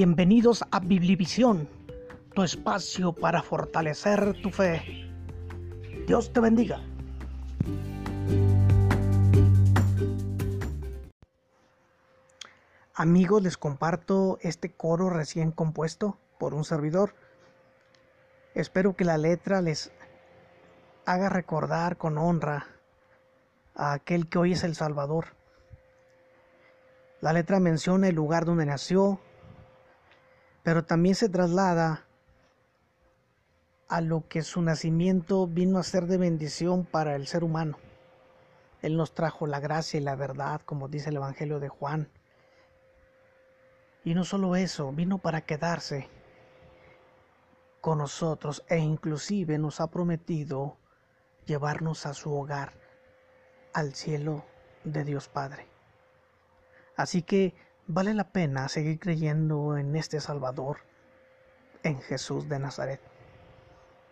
Bienvenidos a Biblivisión, tu espacio para fortalecer tu fe. Dios te bendiga. Amigos, les comparto este coro recién compuesto por un servidor. Espero que la letra les haga recordar con honra a aquel que hoy es el Salvador. La letra menciona el lugar donde nació, pero también se traslada a lo que su nacimiento vino a ser de bendición para el ser humano. Él nos trajo la gracia y la verdad, como dice el Evangelio de Juan. Y no solo eso, vino para quedarse con nosotros e inclusive nos ha prometido llevarnos a su hogar, al cielo de Dios Padre. Así que vale la pena seguir creyendo en este Salvador, en Jesús de Nazaret.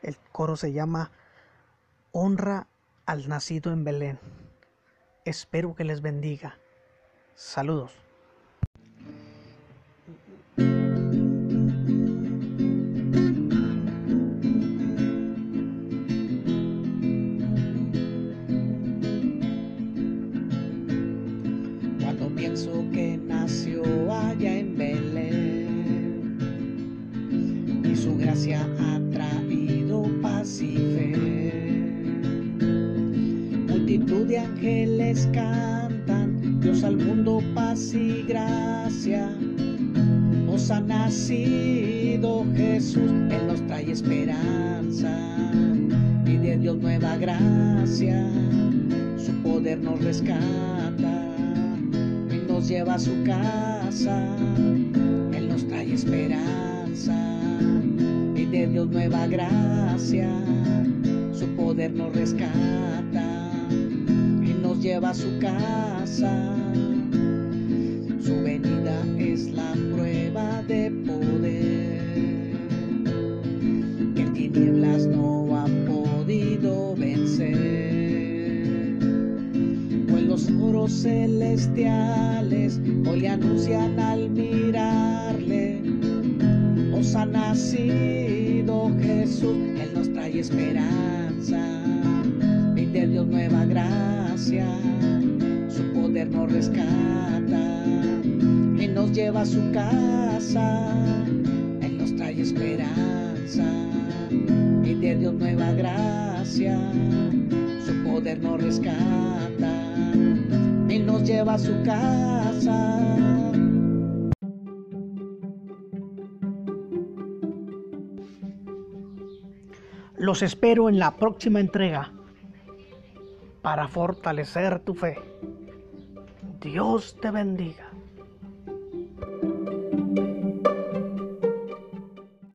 El coro se llama Honra al nacido en Belén. Espero que les bendiga. Saludos. Su gracia ha traído paz y fe. Multitud de ángeles cantan, Dios al mundo paz y gracia. Os ha nacido Jesús, Él nos trae esperanza y de Dios nueva gracia. Su poder nos rescata y nos lleva a su casa. Él nos trae esperanza Nueva gracia. Su poder nos rescata y nos lleva a su casa. Su venida es la prueba de poder que tinieblas no ha podido vencer. Pues los coros celestiales hoy anuncian al mirarle, os ha nacido Jesús, Él nos trae esperanza, y de Dios nueva gracia, su poder nos rescata. Y nos lleva a su casa, Él nos trae esperanza. Y de Dios nueva gracia, su poder nos rescata. Y nos lleva a su casa. Los espero en la próxima entrega para fortalecer tu fe. Dios te bendiga.